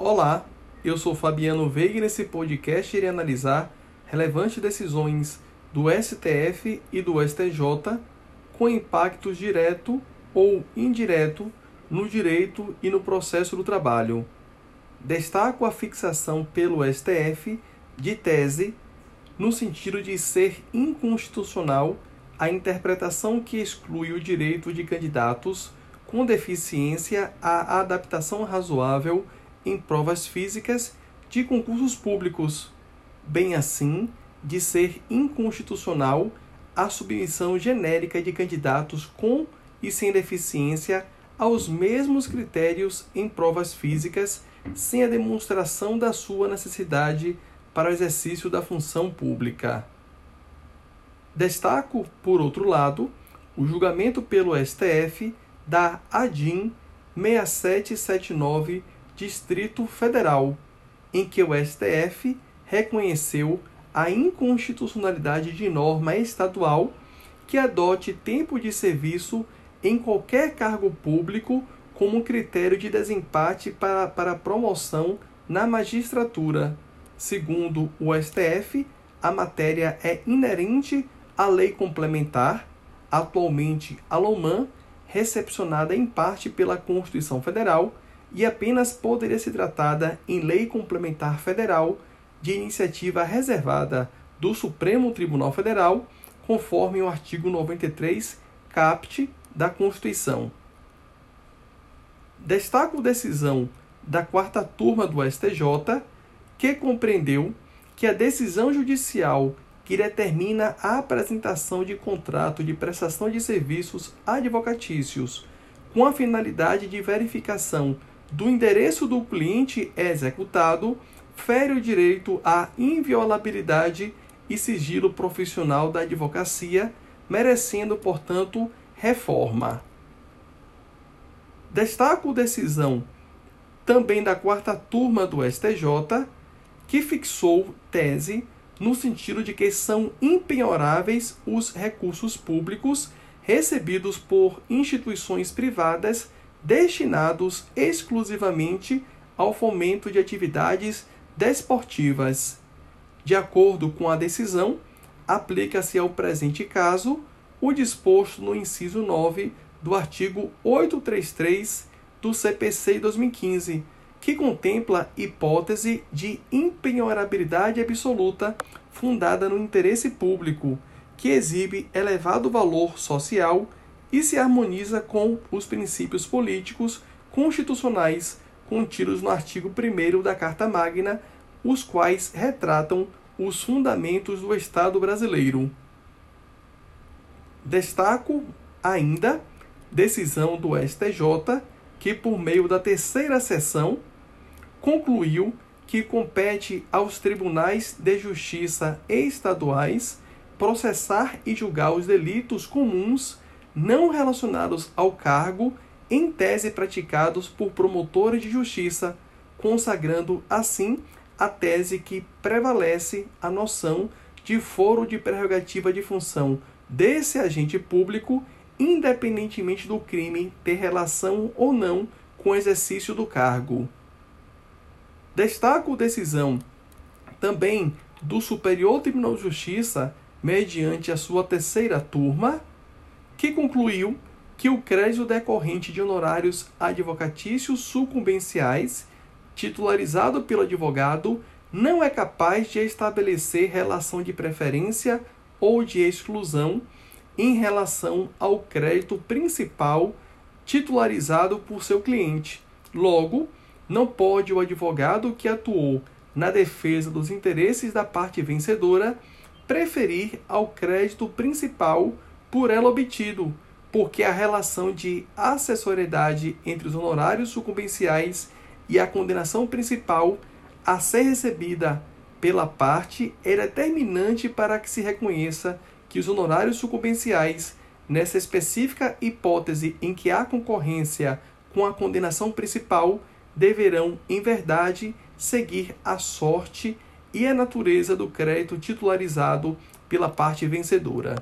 Olá, eu sou Fabiano Veiga e nesse podcast irei analisar relevantes decisões do STF e do STJ com impactos direto ou indireto no direito e no processo do trabalho. Destaco a fixação pelo STF de tese no sentido de ser inconstitucional a interpretação que exclui o direito de candidatos com deficiência à adaptação razoável em provas físicas de concursos públicos, bem assim de ser inconstitucional a submissão genérica de candidatos com e sem deficiência aos mesmos critérios em provas físicas, sem a demonstração da sua necessidade para o exercício da função pública. Destaco, por outro lado, o julgamento pelo STF da ADIM 6779 Distrito Federal, em que o STF reconheceu a inconstitucionalidade de norma estadual que adote tempo de serviço em qualquer cargo público como critério de desempate para, para promoção na magistratura. Segundo o STF, a matéria é inerente à lei complementar, atualmente a LOMAN, recepcionada em parte pela Constituição Federal e apenas poderia ser tratada em lei complementar federal de iniciativa reservada do Supremo Tribunal Federal, conforme o artigo 93 caput da Constituição. Destaco decisão da quarta turma do STJ, que compreendeu que a decisão judicial que determina a apresentação de contrato de prestação de serviços advocatícios com a finalidade de verificação do endereço do cliente executado fere o direito à inviolabilidade e sigilo profissional da advocacia, merecendo, portanto, reforma. Destaco decisão também da quarta turma do STJ, que fixou tese no sentido de que são impenhoráveis os recursos públicos recebidos por instituições privadas destinados exclusivamente ao fomento de atividades desportivas. De acordo com a decisão, aplica-se ao presente caso o disposto no inciso 9 do artigo 833 do CPC 2015, que contempla hipótese de impenhorabilidade absoluta fundada no interesse público, que exibe elevado valor social e se harmoniza com os princípios políticos constitucionais contidos no artigo 1 da Carta Magna, os quais retratam os fundamentos do Estado brasileiro. Destaco ainda decisão do STJ, que, por meio da terceira sessão, concluiu que compete aos tribunais de justiça estaduais processar e julgar os delitos comuns não relacionados ao cargo, em tese praticados por promotores de justiça, consagrando assim a tese que prevalece a noção de foro de prerrogativa de função desse agente público, independentemente do crime ter relação ou não com o exercício do cargo. Destaco decisão também do Superior Tribunal de Justiça, mediante a sua terceira turma, que concluiu que o crédito decorrente de honorários advocatícios sucumbenciais, titularizado pelo advogado, não é capaz de estabelecer relação de preferência ou de exclusão em relação ao crédito principal titularizado por seu cliente. Logo, não pode o advogado que atuou na defesa dos interesses da parte vencedora preferir ao crédito principal por ela obtido, porque a relação de acessoriedade entre os honorários sucumbenciais e a condenação principal a ser recebida pela parte é determinante para que se reconheça que os honorários sucumbenciais, nessa específica hipótese em que há concorrência com a condenação principal, deverão, em verdade, seguir a sorte e a natureza do crédito titularizado pela parte vencedora.